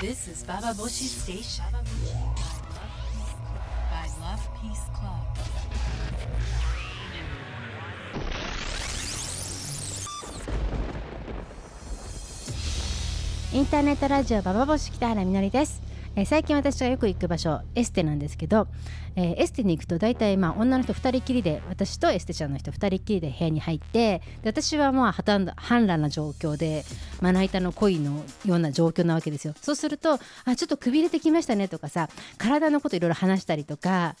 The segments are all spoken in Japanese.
This is Baba Boshi Station. By Love Peace Club. インターネットラジオババボシ北原みのりです、えー最近私がよく行く場所エステなんですけど、えーエステに行くと大体まあ女の人2人きりで私とエステちゃんの人2人きりで部屋に入ってで私はまあ破綻反乱な状況でまな板の恋のような状況なわけですよそうするとあちょっとくびれてきましたねとかさ体のこといろいろ話したりとか、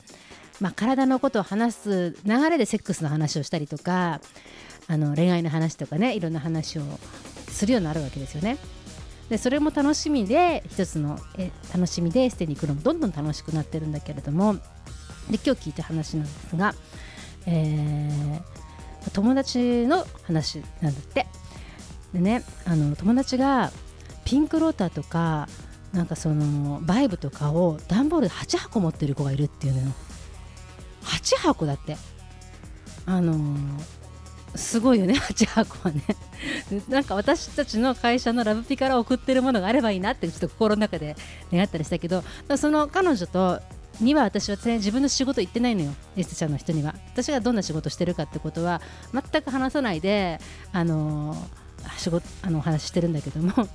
まあ、体のことを話す流れでセックスの話をしたりとかあの恋愛の話とかねいろんな話をするようになるわけですよね。でそれも楽しみで一つのえ楽しみでエステに行くのもどんどん楽しくなってるんだけれどもで今日聞いた話なんですが、えー友達の話なんだって。でねあの友達がピンクローターとかなんかそのバイブとかを段ボールで8箱持ってる子がいるっていうのよ。8箱だって。あのーすごいよね 8箱はね。なんか私たちの会社のラブピから送ってるものがあればいいなってちょっと心の中で願ったりしたけどその彼女とには私はね自分の仕事行ってないのよエステちゃんの人には。私がどんな仕事してるかってことは全く話さないであのー仕事あのお話ししてるんだけども。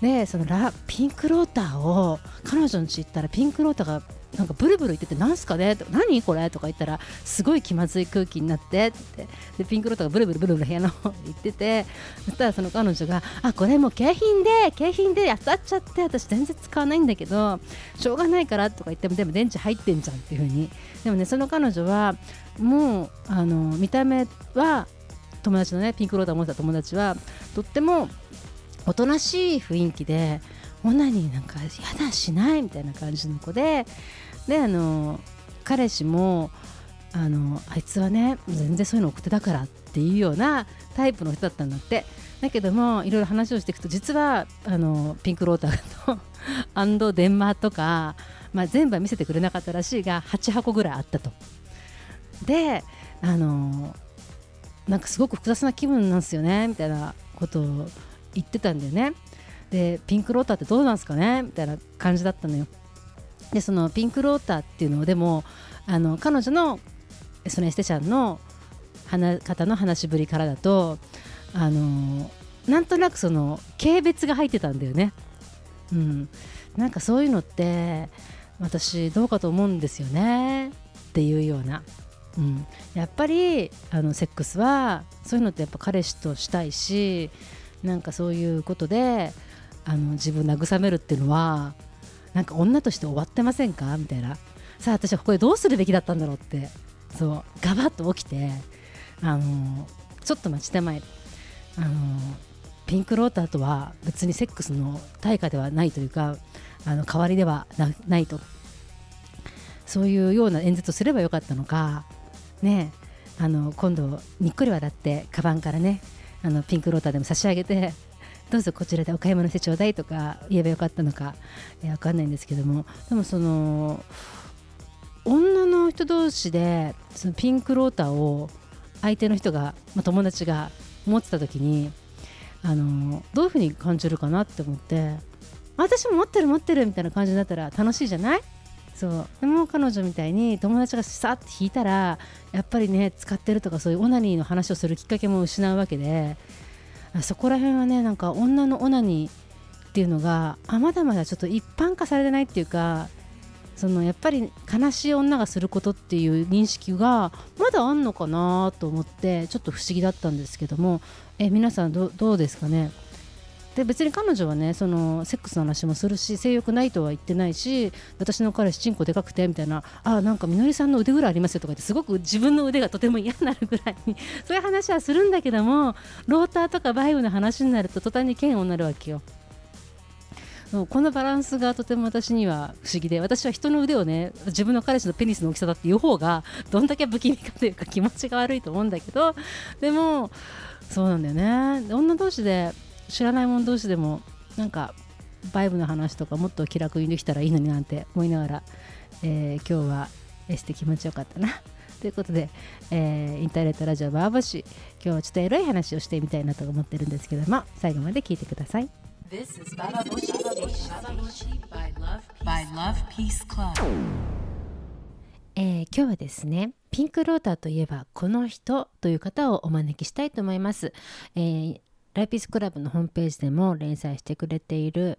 でそのラピンクローターを彼女の家行ったらピンクロータがなんかブルブル言っててなんすかね？と何これ？とか言ったらすごい気まずい空気になってってでピンクロータがブルブルブルブル部屋の方に行っててそしたらその彼女があこれもう景品で景品で当たっちゃって私全然使わないんだけどしょうがないからとか言ってもでも電池入ってんじゃんっていう風に。でもねその彼女はもうあの見た目は友達のねピンクロータを持ってた友達はとってもおとなしい雰囲気でオナニーなんかやだしないみたいな感じの子でであの彼氏もあのあいつはね全然そういうの送ってたからっていうようなタイプの人だったんだってだけどもいろいろ話をしていくと実はあのピンクローターと アンド電話とか、まあ、全部は見せてくれなかったらしいが8箱ぐらいあったと。であのなんかすごく複雑な気分なんですよねみたいなことを言ってたんだよね。でピンクローターってどうなんですかね？みたいな感じだったのよ。でそのピンクローターっていうのをでもあの彼女のそのエステちゃんの話方の話しぶりからだとあのなんとなくその軽蔑が入ってたんだよね。うん、なんかそういうのって私どうかと思うんですよね。っていうような、うん、やっぱりあのセックスはそういうのってやっぱ彼氏としたいしなんかそういうことであの自分慰めるっていうのはなんか女として終わってませんか？みたいな。さあ私はここでどうするべきだったんだろうって。そうガバッと起きてあのちょっと待ちたまえあのピンクローターとは別にセックスの対価ではないというかあの代わりではなないと。そういうような演説をすればよかったのか。ねあの今度にっこり笑ってカバンからねあのピンクローターでも差し上げてどうぞこちらでお買い物してちょうだいとか言えばよかったのか、えー、分かんないんですけども。でもその女の人同士でそのピンクローターを相手の人が、まあ、友達が持ってた時にあのどういうふうに感じるかなって思って私も持ってる持ってるみたいな感じになったら楽しいじゃない？そう。でも彼女みたいに友達がさって引いたらやっぱりね使ってるとかそういうオナニーの話をするきっかけも失うわけでそこら辺はねなんか女のオナニーっていうのがあまだまだちょっと一般化されてないっていうかそのやっぱり悲しい女がすることっていう認識がまだあんのかなと思ってちょっと不思議だったんですけどもえ皆さんどどうですかね？で別に彼女はねそのセックスの話もするし性欲ないとは言ってないし私の彼氏チンコでかくてみたいなあなんかみのりさんの腕ぐらいありますよとか言ってすごく自分の腕がとても嫌になるぐらいに そういう話はするんだけどもローターとかバイオの話になると途端に嫌悪になるわけよ。このバランスがとても私には不思議で私は人の腕をね自分の彼氏のペニスの大きさだっていう方がどんだけ不気味かというか気持ちが悪いと思うんだけどでもそうなんだよね女同士で知らない者同士でもなんかバイブの話とかもっと気楽にできたらいいのになんて思いながら、えー今日はエステ気持ちよかったな。ということで、えーインターネットラジオバーバシ今日はちょっとエロい話をしてみたいなと思ってるんですけども最後まで聞いてください。This is Baba Boshi Station. Baba Boshi by Love by Love Peace Club. えー今日はですねピンクローターといえばこの人という方をお招きしたいと思います、えーライピスクラブのホームページでも連載してくれている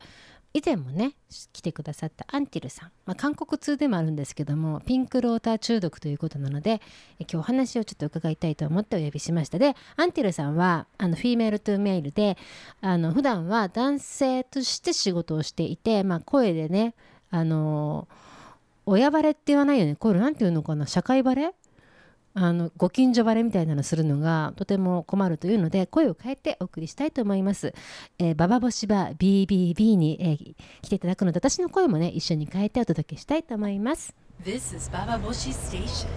以前もね来てくださったアンティルさん、まあ、韓国通でもあるんですけどもピンクローター中毒ということなので今日お話をちょっと伺いたいと思ってお呼びしました。でアンティルさんはあの female to male であの普段は男性として仕事をしていて、まあ、声でねあの親バレって言わないよね。これなんていうのかな。社会バレ？あのご近所バレみたいなのするのがとても困るというので声を変えてお送りしたいと思います、えーババボシバ BBB に、えー来ていただくので私の声もね一緒に変えてお届けしたいと思います This is Baba Boshi Station.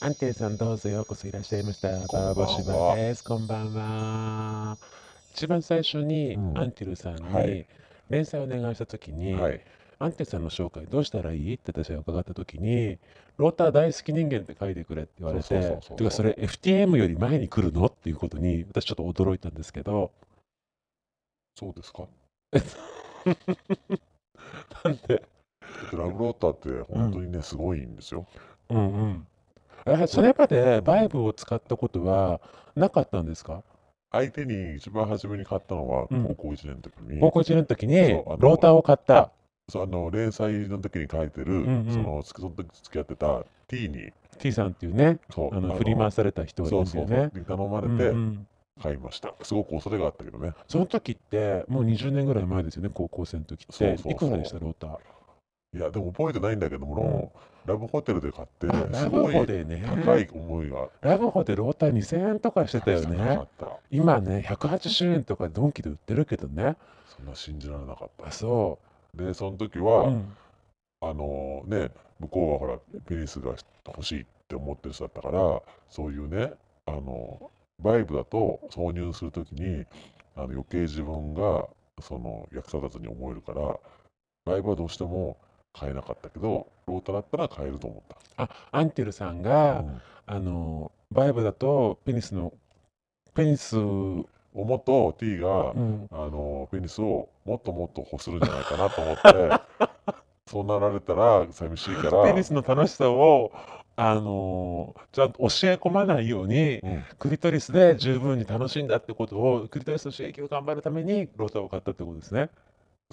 アンテルさんどうぞようこそいらっしゃいました。こんばんはバーボシバです。こんばんは。一番最初にうんアンテルさんにはい連載をお願いしたときに、はい。アンテルさんの紹介どうしたらいいって私が伺ったときに、ローター大好き人間って書いてくれって言われて、そうそうそうそうてかそれ FTM より前に来るの？っていうことに私ちょっと驚いたんですけど、そうですか？なんで、ラブローターって本当にね、すごいんですよ。うんうん。えそれまでバイブを使ったことはなかったんですか？相手に一番初めに買ったのはうん高校1年の時に、高校1年の時にそうあのローターを買った。そうあの連載の時に書いてる、んうんそのその時付き合ってた T に T さんっていうね、そうあの振り回された人がいそうそうそうますよね。に頼まれうんうてん買いました。すごく恐れがあったけどね。その時ってもう20年ぐらい前ですよね、高校生の時って。そうそうそういくらでした、ローター？いや、でも覚えてないんだけども、ラブホテルで買って、すごい高い思いがラブホでローター2000円とかしてたよねっ。た。今ね、180円とかドンキで売ってるけどね。そんな信じられなかったあ、。そで、その時う。は、うんあのね、向こうはほら、ペニスが欲しいって思ってる人だったから、そういうね、あの、バイブだと挿入するときに、あの余計自分がその役立たずに思えるから、バイブはどうしても買えなかったけど、ロータだったら買えると思った。あ、アンテルさんが、うんあの、バイブだとペニスの、ペニス、う思と T が、ん、あのペニスをもっともっと欲するんじゃないかなと思って、そうなられたら寂しいから、ペニスの楽しさを、あのちゃんと教え込まないように、うんクリトリスで十分に楽しんだってことを、クリトリスの刺激を頑張るためにローターを買ったってことですね。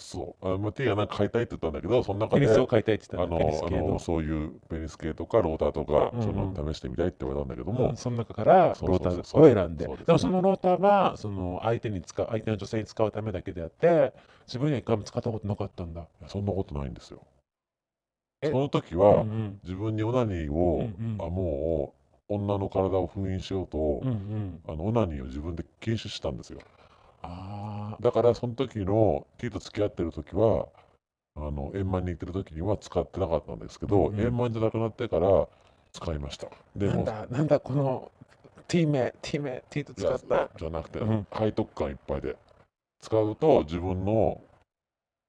そう、あまあ、T がなんか買いたいって言ったんだけど、その中で、ペニスを買いたいって言あったら、ペニスの。あ系のの。そういうペニス系とかローターとか、うんうんその試してみたいって言われたんだけども、うんその中からローターを選んで。です。ねでもそのローターはその相手に使う相手の女性に使うためだけであって自分には一回も使ったことなかったんだ。そんなことないんですよ。え？その時うは、ん。自分にオナニーを、うんうん。あもう女の体を封印しようと、うんうん。あのオナニーを自分で禁止したんですよ。あだからその時の T と付き合ってる時はあの円満に行ってる時には使ってなかったんですけど、うんうん。円満じゃなくなってから使いました。あでもなんだなんだこの T 名 T 名 T と使った。じゃなくて、うん。背徳感いっぱいで。使うと自分の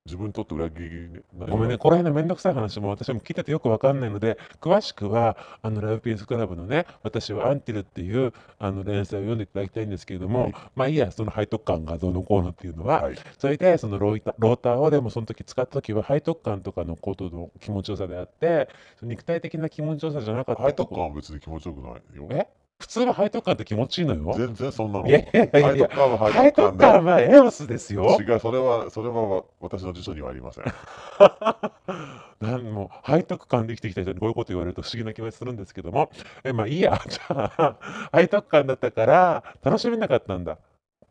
自分にとって裏切りごめんね、この辺のめんどくさい話も私も聞いててよくわかんないので、詳しくは、あの、ラブピースクラブのね、私はアンティルっていう、あの、連載を読んでいただきたいんですけれども、はい。まあいいや、その背徳感がどうのこうのっていうのは、はい。それで、そのロイタローターをでもその時使った時は背徳感とかのことの気持ちよさであって、肉体的な気持ちよさじゃなかった背徳感は別に気持ちよくないよ。え？普通は背徳感って気持ちいいのよ。全然そんなの。いやいやいや背徳感は背背徳感徳感はエロスですよ。で違うそれはそれは私の辞書にはありません。なんもう背徳感で生きてきた人にこういうこと言われると不思議な気持ちするんですけども、えまあいいや、じゃあ、背徳感だったから楽しめなかったんだ、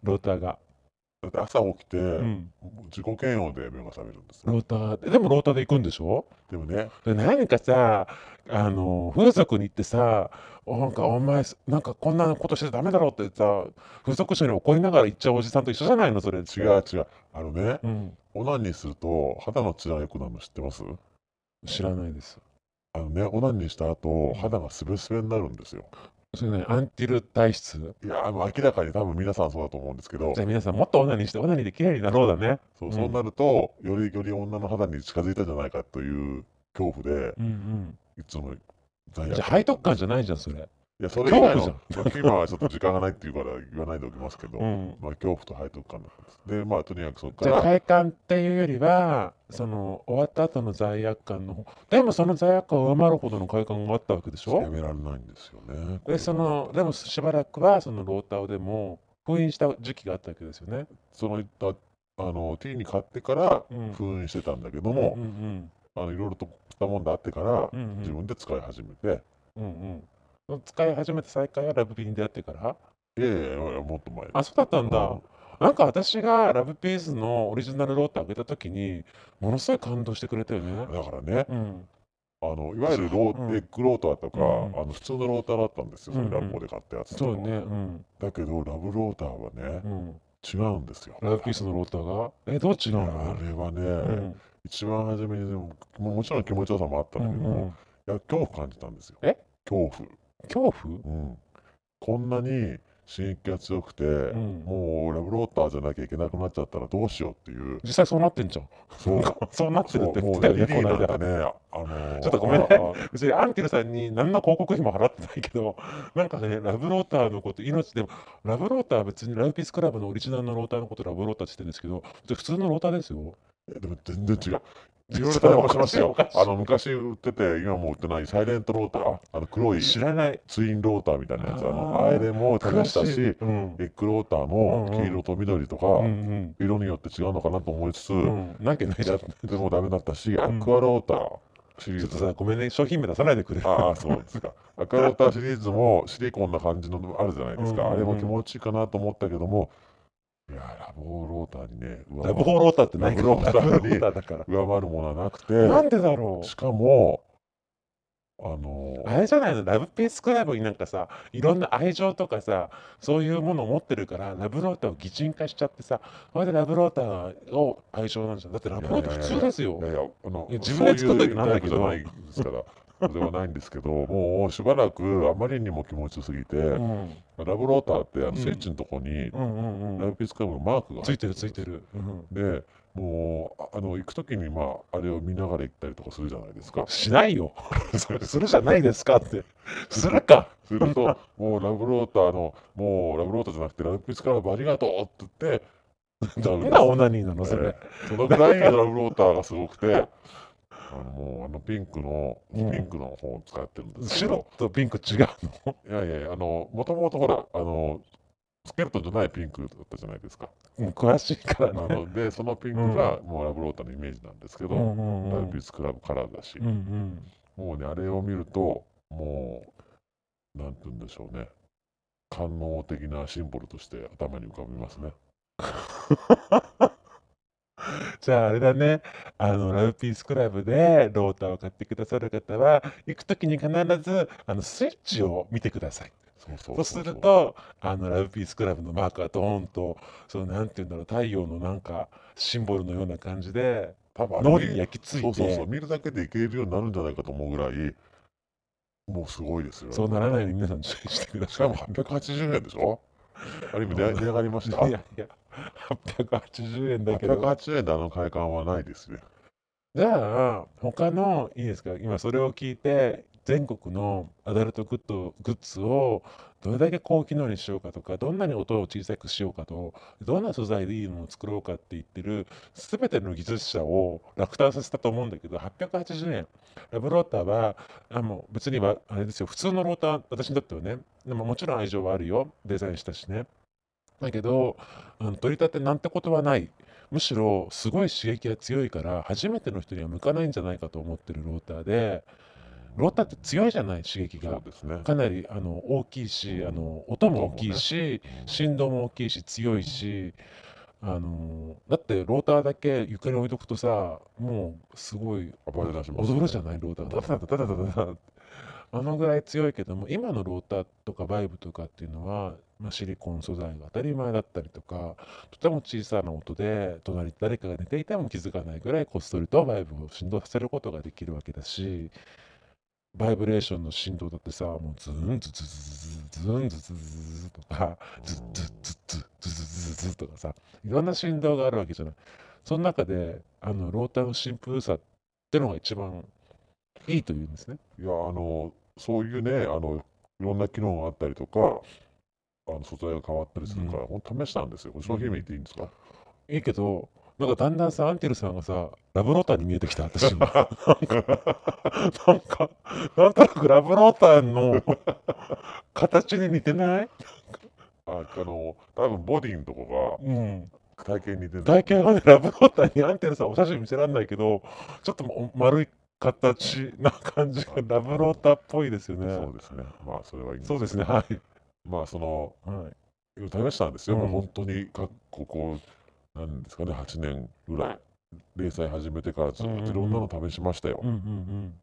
ローターが。だって朝起きて、うん、自己嫌悪で目が覚めるんですよ。ローターで、でもローターで行くんでしょ？でもね。で何かさ、あの、風俗に行ってさ、おなんかお前、なんかこんなことしてダメだろってさ、風俗師に怒りながら行っちゃうおじさんと一緒じゃないの、それ。違う違うあのねうん、オナニーすると肌の血が良くなるの知ってます？知らないです。あのねオナニーした後肌がスベスベになるんですよそれね、アンティル体質？いやあの明らかに多分皆さんそうだと思うんですけどじゃあ皆さんもっとオナニーして、オナニーで綺麗になろうだね。そううんそうなるとよりより女の肌に近づいたんじゃないかという恐怖でうんうん。いつもじゃあ背徳感じゃないじゃんそれ。いや、それ以外の今はちょっと時間がないっていうから言わないでおきますけど、うん。まあ恐怖と背徳感です。で、まあとにかくそこかじゃあら、快感っていうよりはその終わった後の罪悪感の方。でもその罪悪感を上回るほどの快感があったわけでしょ？やめられないんですよね。でそのでもしばらくはそのローターをでも封印した時期があったわけですよね。そのいった、あの、T に買ってからうん。封印してたんだけども、うんうんあのいろいろとしたもんだあってから、うんうん。自分で使い始めて、うんうん。使い始めた再開はラブピーに出会ってから？いやいやいや、もっと前あそうだったんだ、うん。なんか私がラブピースのオリジナルローターあげた時にものすごい感動してくれたよね。だからね、うん。あのいわゆるロー、うん。エッグローターとか、うんあの普通のローターだったんですよ、うんうんラブコで買ったやつとか。そうね、うん。だけど、ラブローターはねう、ん、違うんですよ。ラブピースのローターが？えどう違うあのれはね、うん一番初めにでも、ももちろん気持ちよさもあったうんんだけども、うんいや恐怖感じたんですよ。え？恐怖。恐怖？うん。こんなに刺激が強くて、んもうラブローターじゃなきゃいけなくなっちゃったらどうしようっていう。実際そうなってんじゃん。そう。そうなってるって言ってたよね、ね、あのーちょっとごめんね別にアンケルさんに何の広告費も払ってないけど、なんかね、ラブローターのこと、命でも、ラブローターは別にラブピースクラブのオリジナルのローターのことラブローターって言ってるんですけど、普通のローターですよ。えでも全然違う。いろいろ対応しますよあの昔売ってて、今もう売ってないサイレントローター、あの黒い知らない。ツインローターみたいなやつ、あのあれも試したし、エうん。ッグローターも黄色と緑とか。色によって違うのかなと思いつつ、うん。なわけないじゃやん。ってもダメだったし、んアクアローターシリーズ。ごめんね、商品名出さないでくれ。ああ、そうですか。アクアローターシリーズもシリコンな感じのあるじゃないですか。あれも気持ちいいかなと思ったけども、いや、ラブローターにね、上ラブホーローターって何？ラブローターにラブローターだから。上回るものはなくて、なんでだろう？しかも、あのあれじゃないの、ラブピースクラブになんかさ、いろんな愛情とかさ、そういうものを持ってるから、ラブローターを擬人化しちゃってさ、それでラブローターを愛情なんじゃん。だってラブローター普通ですよい。やいや、あの自分で作っといてなんだけどないですから。ではないんですけど、もうしばらくあまりにも気持ちよすぎて、うんラブローターってあうんのスイッチのとこに、うん。ラブピースクラブのマークがついてるついてる。うんで、もうああの行くときに、まあ、あれを見ながら行ったりとかするじゃないですか。しないよ。そ れするじゃないですかって。するか。すると、もうラブローターの、もうラブローターじゃなくて、ラブピースクラブありがとうって言って、ダメなオナニーなの、それ。そのぐらいラブローターがすごくて、あのもうあのピンクの、ピうんンクの方を使ってるんですけ白ど、とピンク違うの？いやいやあの、もともとほら、あの、スケルトンじゃないピンクだったじゃないですか。うん詳しいかあらね。ので、そのピンクがもうラブローターのイメージなんですけど、うんうんうんラブピースクラブカラーだし、うんうんもうね、あれを見ると、もう、なんて言うんでしょうね。官能的なシンボルとして頭に浮かびますね。じゃああれだね、あのラブピースクラブでローターを買ってくださる方は、行くときに必ずあのスイッチを見てください。そうする、と、あのラブピースクラブのマークがドーンと、そのなんていうんだろう、太陽のなんかシンボルのような感じで、多分あれ脳裏に焼き付いて、そうそうそう、見るだけでいけるようになるんじゃないかと思うぐらい、もうすごいですよ。そうならないように皆さん注意してください。しかも880円でしょ？ある意味値値上がりました。いやいや、880円だけど。880円であの快感はないですね。じゃあ、他の、いいですか、今それを聞いて、全国のアダルトグッドグッズをどれだけ高機能にしようかとか、どんなに音を小さくしようかと、どんな素材でいいのを作ろうかって言ってる、すべての技術者を落胆させたと思うんだけど、880円。ラブローターは、あもう別には、あれですよ、普通のローター、私にとってはね、でももちろん愛情はあるよ、デザインしたしね。だけど、うん、取り立てなんてことはない。むしろすごい刺激が強いから初めての人には向かないんじゃないかと思ってるローターでローターって強いじゃない刺激が、ね、かなりあの大きいし、うん、あの音も大きいし、ね、振動も大きいし強いし、あのだってローターだけ床に置いとくとさもうすごい、踊るじゃないローターダあのぐらい強いけども今のローターとかバイブとかっていうのはまあ、シリコン素材が当たり前だったりとかとても小さな音で隣に誰かが寝ていても気づかないぐらいこっそりとバイブを振動させることができるわけだしバイブレーションの振動だってさもうズンズズズズズズンズズズズとかズッズッズッズッズズズズとかさいろんな振動があるわけじゃないその中であのローターのシンプルさってのが一番いいというんですね。いや、あの、そういうね、あの、いろんな機能があったりとか、あの素材が変わったりするから、ほんと試したんですよ。商品名言っていいんですか、いいけど、なんかだんだんさ、アンテルさんがさ、ラブローターに見えてきた、私も。なんか、なんか、なんとなくラブローターの 形に似てない？ああの、多分ボディのとこうん。が体型に似てる。体型がね、ラブローターにアンテルさんお写真見せられないけど、ちょっとも丸い形な感じがラブローターっぽいですよね。そうですね。まあ、それはいいんですそうですね、はい。まあ、その、はい、試したんですよ。うん本当にか、ここ、なんですかね、8年ぐらい。連載始めてからずっといろんなの試しましたよ。うんうん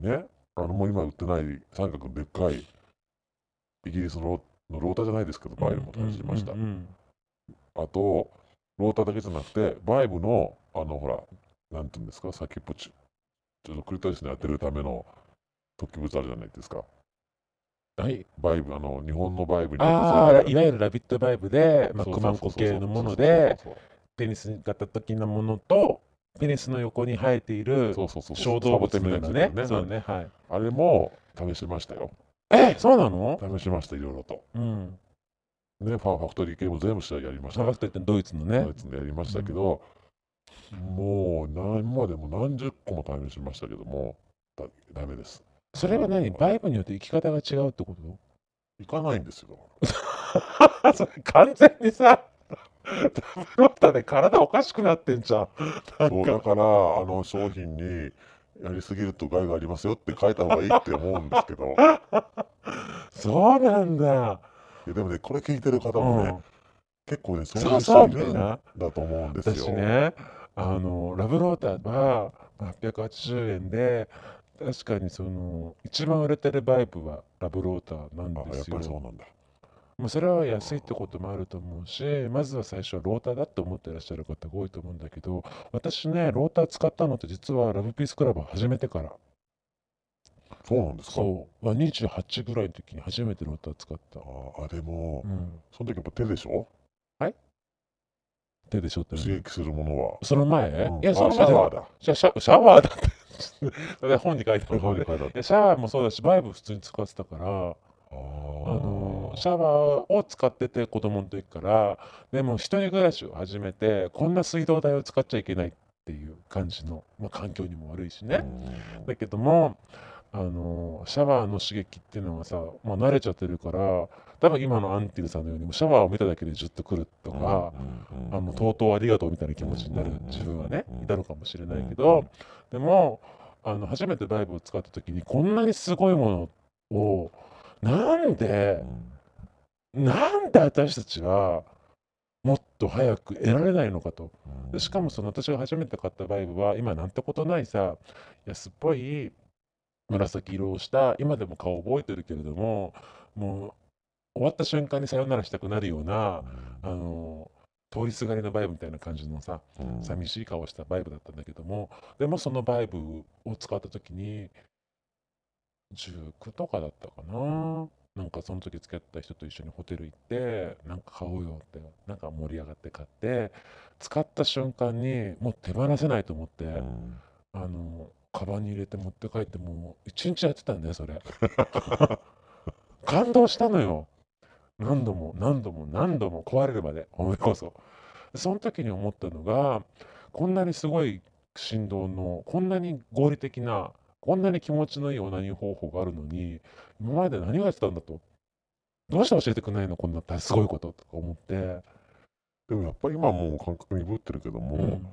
ね。あの、もう今売ってない三角のでっかい、イギリスのロのローターじゃないですけど、バイブも試しましたうん。うんあと、ローターだけじゃなくて、バイブの、あの、ほら、なんていうんですか、先っぽち、ちょっとクリトリスに当てるための突起物あるじゃないですか。うんはい、バイブ、あの、日本のバイブにああ、いわゆるラビットバイブで、まあ、クマンコ系のもので、ペニス型的なものと、ペニスの横に生えているそうそうそうそう小動物みたいなね。サボテンみたいなやつそうね、はい。あれも試しましたよ。え、そうなの？試しました、いろいろと。うん。ね、ファンファクトリー系も全部試合やりました。サバクトってドイツのね？ドイ。ツでやりましたけど、もう何までも何十個も試しましたけども、だダメです。それは何バイブによって生き方が違うってこと？いかないんですよ。それ完全にさ、ダブロータで体おかしくなってんじゃん。そうだから、あの商品にやりすぎると害がありますよって書いた方がいいって思うんですけど、い そうなんだ。やでもね、これ聞いてる方うもね、ん。結構ね、そういう人いるん。だと思うんですよ。私ね、あの、ラブローターは880円で、確かにその、一番売れてるバイブはラブローターなんあ、やっですよぱり。そうなんだ。まあ、それは安いってこともあると思うし、まずは最初はローターだって思ってらっしゃる方が多いと思うんだけど、私ね、ローター使ったのって実はラブピースクラブを始めてから、そうなんですか？そう、まあ28ぐらいの時に初めてローター使った。ああ、でもう、ん。その時やっぱ手でしょ？手でしょってね刺激するものは。その前、うんいや、そあの前シャワーだ。じゃあシャシャワーだって。それ本に書いてあるのね。これ書いてある。シャワーもそうだし、バイブ普通に使ってたから、あのシャワーを使ってて子供の時からでも一人暮らしを始めてこんな水道代を使っちゃいけないっていう感じの、まあ、環境にも悪いしね、うん。だけどもあのシャワーの刺激っていうのがさ、まあ、慣れちゃってるから多分今のアンティルさんのようにシャワーを見ただけでジュッとくるとか、あのとうとうありがとうみたいな気持ちになるうん自分はねうんいたのかもしれないけどでもあの初めてバイブを使った時にこんなにすごいものをなんでなんで私たちはもっと早く得られないのかと。しかもその私が初めて買ったバイブは今なんてことないさ安っぽい紫色をした今でも顔覚えてるけれどももう終わった瞬間にさよならしたくなるようなあの通りすがりのバイブみたいな感じのさうん。寂しい顔したバイブだったんだけどもでもそのバイブを使った時に19とかだったかな？なんかその時付き合った人と一緒にホテル行ってなんか買おうよってなんか盛り上がって買って使った瞬間にもう手放せないと思って、うん。あのカバンに入れて持って帰ってもう一日やってたんだよそれ。感動したのよ何度も何度も何度も壊れるまでおめこそその時に思ったのがこんなにすごい振動のこんなに合理的なこんなに気持ちのいいオナニー方法があるのに今まで何がやってたんだとどうして教えてくれないのこんなすごいこととか思って、でもやっぱり今はもう感覚鈍ってるけども、うん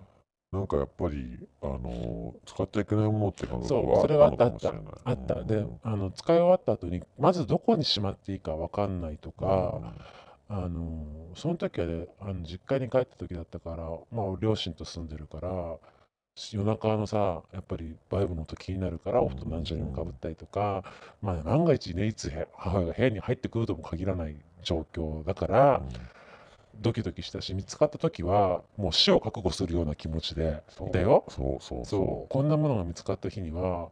なんかやっぱり、あの使っちゃいけないものって感覚そうはそれはあったのかもしれない。あったでうん。あの使い終わった後にまずどこにしまっていいか分かんないとか、あのその時はねあの実家に帰った時だったから、まあ、両親と住んでるから夜中のさやっぱりバイブの音気になるからお布団何時にもかぶったりとか、まあ、万が一ねいつへ母親が部屋に入ってくるとも限らない状況だからドキドキしたし見つかった時はもう死を覚悟するような気持ちでう。んいたよ。そうそう。そう。こんなものが見つかった日には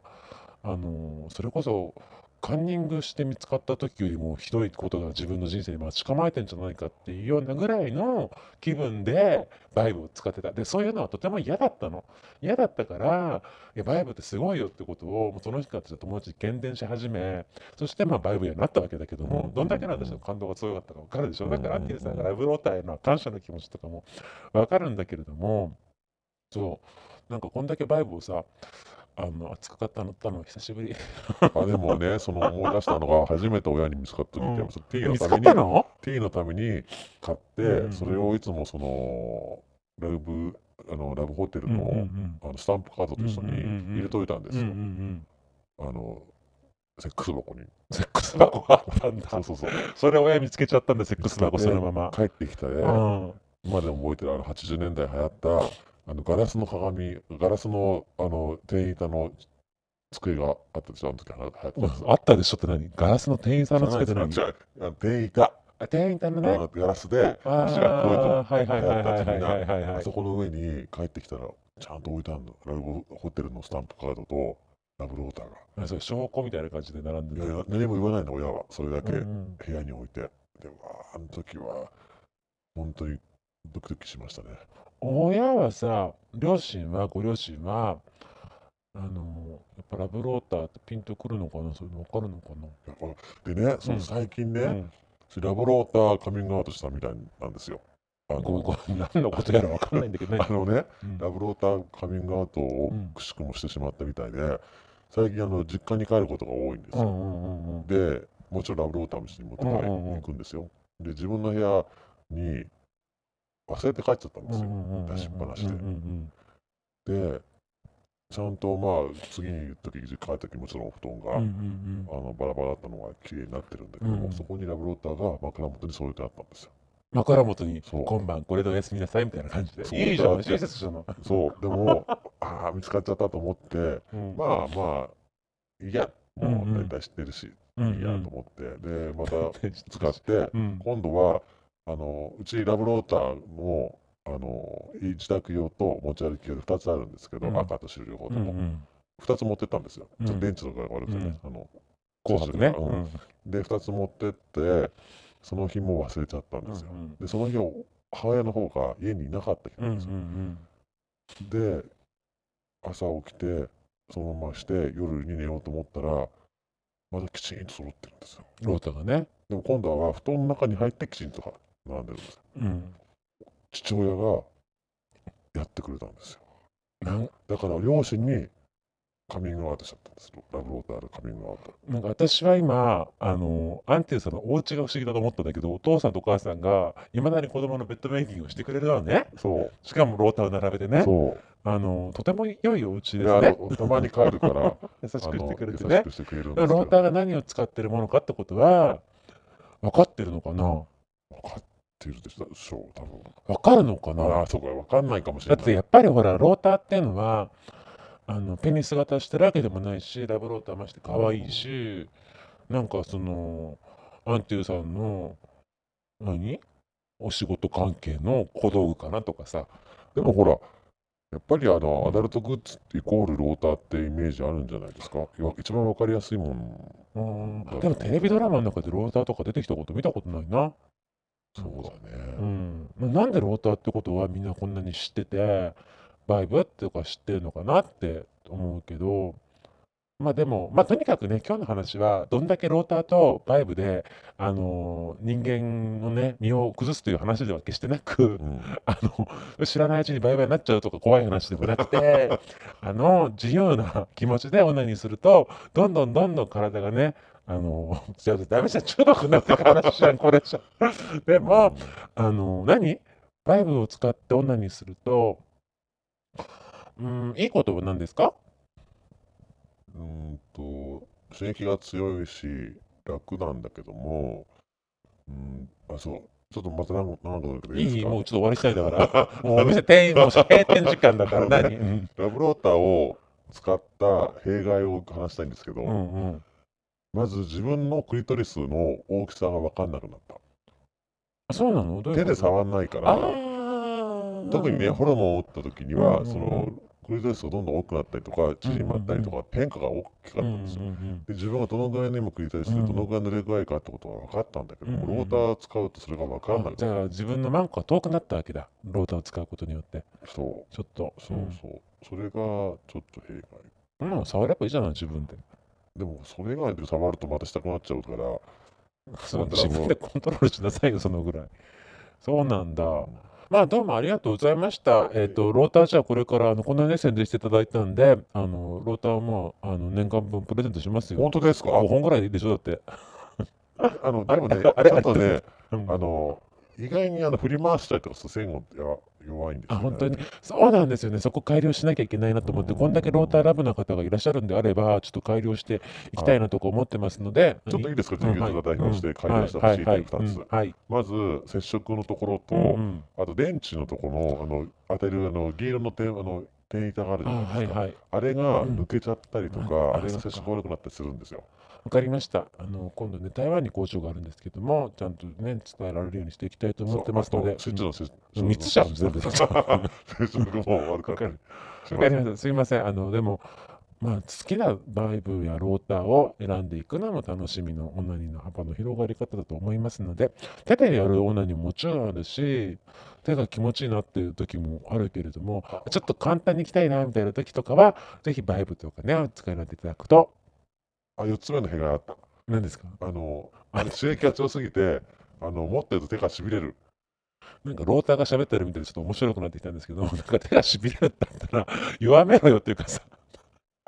あのそれこそカンニングして見つかった時よりもひどいことが自分の人生に待ち構えてんじゃないかっていうようなぐらいの気分でバイブを使ってた。で、そういうのはとても嫌だったの。嫌だったから、いや、バイブってすごいよってことを、もうその日から友達に喧伝し始め、そしてまあバイブにはなったわけだけども、どんだけの私の感動が強かったか分かるでしょ。だからアンティルさんがラブローターへの感謝の気持ちとかも分かるんだけれども、そう、なんかこんだけバイブをさ、あの熱く語ったのったの久しぶり。あでもね、その思い出したのが、初めて親に見つかった時うんは、そのティーのために、ティーのために買って、うんうんそれをいつもその、ラブ、あのラブホテルの,、うんうんうんあのスタンプカードと一緒にうんうんうんうん入れといたんですよ。うんうんうんあの、セックス箱に。セックス箱があったんだ。そうそうそう。それ親見つけちゃったんだ、セックス箱そのまま。帰ってきたね、うん今でも覚えてるあの80年代流行ったあのガラスの鏡ガラスのあの店員さんの机があったでしょあの時流行ってたん。ですよあったでしょって何？ガラスの店員さんのつけて何？違うあの店員いたあ店員さんのあね。のガラスであ足が黒いとーはいはいはいはいはいはいはいはいあそこの上に帰ってきたらちゃんと置いてあるの。ラブホテルのスタンプカードとラブローターが。あそれ証拠みたいな感じで並んでるいやいや何も言わないの親は。それだけうんうん。部屋に置いて。でうわあの時は本当にドキドキしましたね親はさ、両親は、ご両親は、あの、やっぱラブローターってピンとくるのかな？そういうの分かるのかな？でねその最近ね、うんラブローターカミングアウトしたみたいなんですよ。あの何のことやら分かんないんだけどね あ。のね、うんラブローターカミングアウトをうんくしくもしてしまったみたいで、最近あの実家に帰ることが多いんですよ。で、もちろんラブローターも一緒に持って帰りうんうんうん行くんですよ。で、自分の部屋に忘れて帰っちゃったんですよ。出しっぱなしで。で、ちゃんとまあ次に時実家帰った時もちろんお布団が、あのバラバラだったのが綺麗になってるんだけども、うんそこにラブローターが枕元に添えてあったんですよ。枕元に今晩これでおやすみなさいみたいな感じで。いいじゃん、親切じゃん。そう、でも、ああ、見つかっちゃったと思って、うん。まあまあ、いや、もう大体知ってるし、うんいいやと思って、で、また 使って、うん。今度は、あの、うちラブローターの、あの、自宅用と持ち歩き用で2つあるんですけど、うん赤と白両方とも、うんうん2つ持ってったんですよ。うんちょっと電池とかが悪くてね、あの、紅白ね。うんで、2つ持ってって、その日も忘れちゃったんですよ。うんで、その日を母親の方が家にいなかった日なんですよ。で、朝起きて、そのままして、夜に寝ようと思ったら、まだきちんと揃ってるんですよ。ロータがね。でも今度は布団の中に入ってきちんと並んで。うん。父親がやってくれたんですよ。なん？だから両親にカミングアウトしちゃったんですよ。ラブローターのカミングアウト。なんか私は今、あの、アンティルさんのお家が不思議だと思ったんだけど、お父さんとお母さんが、いまだに子供のベッドメイキングをしてくれるのね。そう、しかもローターを並べてね。そう。あの、とても良いお家ですね。のたまに帰るから、優しくしてくれてあの優しねく。してくれるんローターが何を使ってるものかってことは、分かってるのかな分かってるでしょう、多分。分かるのかあな？あ、そうか、分かんないかもしれない。だってやっぱりほら、ローターっていうのは、あのペニス型してるわけでもないし、ラブローターまして可愛いし、なんかその、アンティルさんの、何？お仕事関係の小道具かなとかさ、でもほら、やっぱりあの、アダルトグッズイコールローターってイメージあるんじゃないですか？一番わかりやすいもん。うん、でもテレビドラマの中でローターとか出てきたこと見たことないな。そうだね。うん、なんでローターってことはみんなこんなに知っててバイブとか知ってるのかなって思うけどまあでもまあとにかくね今日の話はどんだけローターとバイブで、あのー人間のね身を崩すという話では決してなくうん、あの知らないうちにバイバイになっちゃうとか怖い話でもなくて あの自由な気持ちでオナニーするとどんどんどんどん体がねあのじゃあダメじゃん。中毒になってく話じゃんこれじゃ。でもあの何？バイブを使ってオナニーするとうんいいことは何ですか？うーんと、刺激が強いし、楽なんだけども、うん、あ、そう、ちょっとまた何何度だけどいいですか？いいもうちょっと終わりしたいだから。もうお店店員もう閉店時間だから何、うん。ラブローターを使った弊害を話したいんですけど、うんうん、まず自分のクリトリスの大きさが分かんなくなった。あそうなの？どういうこと？手で触んないかあら、ー。特にね、ホルモンを打った時には、うんうんうんそのクリトリスがどんどん多くなったりとか縮まったりとか変化が大きかったんですよ。で自分がどのぐらいの今クリトリスでどのぐらいのレ具合かってことは分かったんだけども、うんうんローターを使うとそれが分からないじゃあ自分のマンコが遠くなったわけだ。ローターを使うことによって。そう。ちょっと。そうそう、それがちょっと弊害。うん、うん、触ればいいじゃない自分ででもそれ以外で触るとまたしたくなっちゃうから。そう自分でコントロールしなさいよそのぐらい。そうなんだ。まあどうもありがとうございました。えっ、と、ローターじゃあこれからあのこのね宣伝していただいたんで、あのローターもあの年間分プレゼントしますよ。本当ですか？5本ぐらいでいいでしょだって。あのでもねあれちょっとね うん。あの意外にあの振り回したりとかすると線が弱いんですよ、ね。あ本当にそうなんですよね。そこ改良しなきゃいけないなと思って、こんだけローターラブな方がいらっしゃるんであれば、ちょっと改良していきたいなとか思ってますので、ちょっといいですか、うん授業が代表して改良してほしい点はいはい2つ。うんはい。まず、接触のところと、うんうんあと電池のところのあの当てるあの銀色の点あの点板があるじあゃないですか。はいはい。あれが抜けちゃったりとか、うんあれが接触悪くなったりするんですよ。わかりました。あの今度ね、台湾に工場があるんですけども、ちゃんとね、伝えられるようにしていきたいと思ってますので、そうあとスイッチの接うん三つじゃん全部も悪かったりしわますかりました。すいません。あの、でも、まあ、好きなバイブやローターを選んでいくのも楽しみのオナニーの幅の広がり方だと思いますので、手でやるオナニーももちろんあるし、手が気持ちいいなっていう時もあるけれども、ちょっと簡単に行きたいなみたいな時とかは、ぜひバイブとかね、お使いになっていただくと、あ、4つ目の弊害あった。何ですか？あの、あれ刺激が強すぎて、あの、持ってると手がしびれる。なんかローターが喋ってるみたいでちょっと面白くなってきたんですけど、なんか手がしびれるんだったら弱めろよっていうかさ。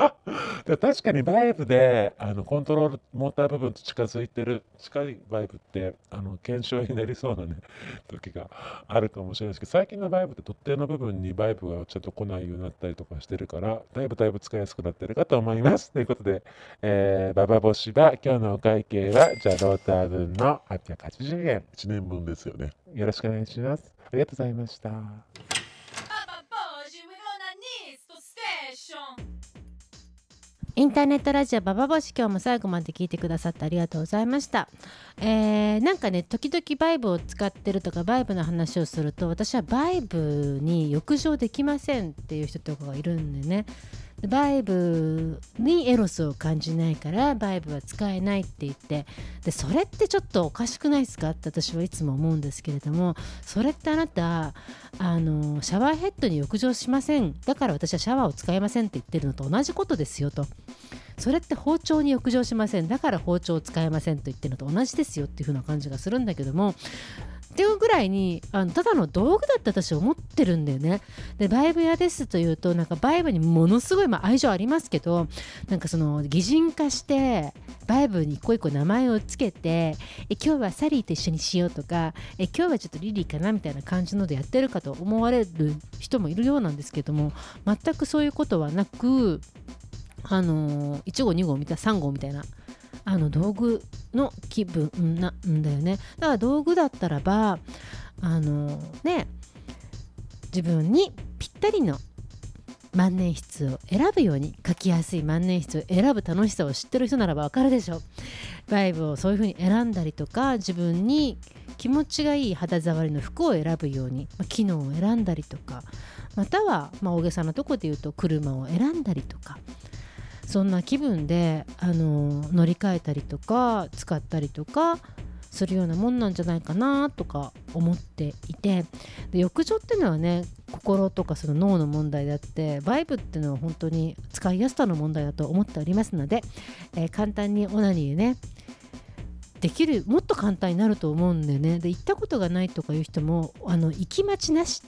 あ でも確かにバイブであのコントロールモーター部分と近づいてる近いバイブってあの検証になりそうなね 時があるかもしれないですけど最近のバイブって特定の部分にバイブがちょっと来ないようになったりとかしてるからだいぶだいぶ使いやすくなってるかと思います。ということで、えー、ババボシは今日のお会計はじゃあローター分の880円1年分ですよね。よろしくお願いします。ありがとうございました。インターネットラジオババボシ今日も最後まで聞いてくださってありがとうございました。えーなんかね時々バイブを使ってるとかバイブの話をすると私はバイブに浴場できませんっていう人とかがいるんでねバイブにエロスを感じないからバイブは使えないって言って。でそれってちょっとおかしくないですか？って私はいつも思うんですけれどもそれってあなたあのシャワーヘッドに浴場しません。だから私はシャワーを使いませんって言ってるのと同じことですよと。それって包丁に浴場しません。だから包丁を使えませんと言ってるのと同じですよっていう風な感じがするんだけどもっていうぐらいにあのただの道具だって私は思ってるんだよね。でバイブ屋ですというとなんかバイブにものすごい、まあ、愛情ありますけどなんかその擬人化してバイブに一個一個名前をつけてえ今日はサリーと一緒にしようとかえ今日はちょっとリリーかなみたいな感じのでやってるかと思われる人もいるようなんですけども全くそういうことはなくあのー、1号2号みたいな3号みたいなあの道具の気分なんだよね。だから道具だったらばあのね自分にぴったりの万年筆を選ぶように書きやすい万年筆を選ぶ楽しさを知ってる人ならばわかるでしょバイブをそういうふうに選んだりとか自分に気持ちがいい肌触りの服を選ぶように、ま機能を選んだりとかまたは、まあ、大げさなとこで言うと車を選んだりとか。そんな気分であの乗り換えたりとか使ったりとかするようなもんなんじゃないかなとか思っていてで浴場っていうのはね心とかその脳の問題であってバイブっていうのは本当に使いやすさの問題だと思っておりますので、えー簡単にオナニーねできるもっと簡単になると思うんだよね。で行ったことがないとかいう人もあの行き待ちなし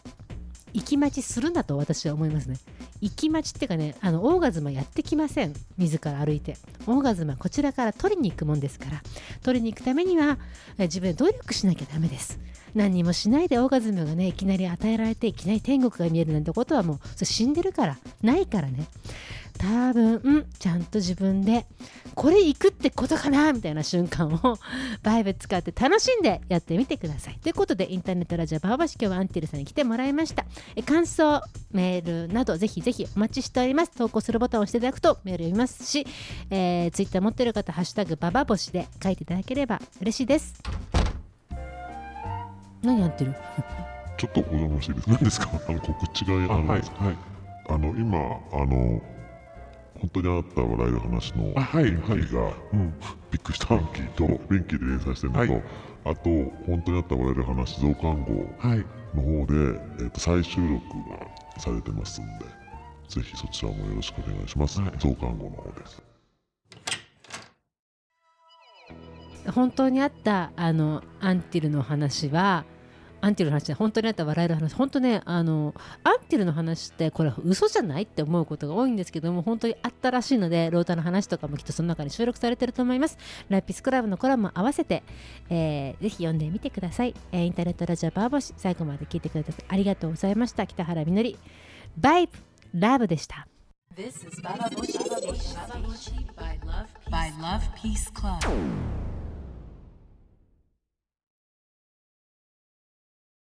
行き待ちするんだと私は思いますね。行き待ちっていうかねあのオーガズマやってきません。自ら歩いて。オーガズマこちらから取りに行くもんですから。取りに行くためには自分で努力しなきゃダメです。何にもしないでオーガズムがねいきなり与えられていきなり天国が見えるなんてことはもうそれ死んでるから。ないからね。多分ちゃんと自分でこれ行くってことかなみたいな瞬間をバイブ使って楽しんでやってみてください。ということでインターネットラジオバーバシ今日はアンティルさんに来てもらいました。え感想メールなどぜひぜひお待ちしております。投稿するボタンを押していただくとメール読みますし、えー、ツイッター持ってる方ハッシュタグババボシで書いていただければ嬉しいです。何やってる？ちょっとお邪魔していいですか？何ですか？あの告知があるんはいですか、はい。あの今あの本当にあった笑える話のあはいベンキーが、うん。びっくりしたベンキーとベンキーで連載してるのと、はい。あと本当にあった笑える話増刊号はいの方で、えー、と再収録がされてますんでぜひそちらもよろしくお願いします、はい。増刊号の方です。本当にあったあのアンティルの話はアンティルの話本当にあった笑える話本当ねあのアンティルの話ってこれ嘘じゃないって思うことが多いんですけども本当にあったらしいのでロータの話とかもきっとその中に収録されてると思います。ライピスクラブのコラムも合わせて、えーぜひ読んでみてください、えーインターネットラジオバーボシ最後まで聞いてくれてありがとうございました。北原みのりバイブラブでした。This is Bababushi, by Love Peace Club.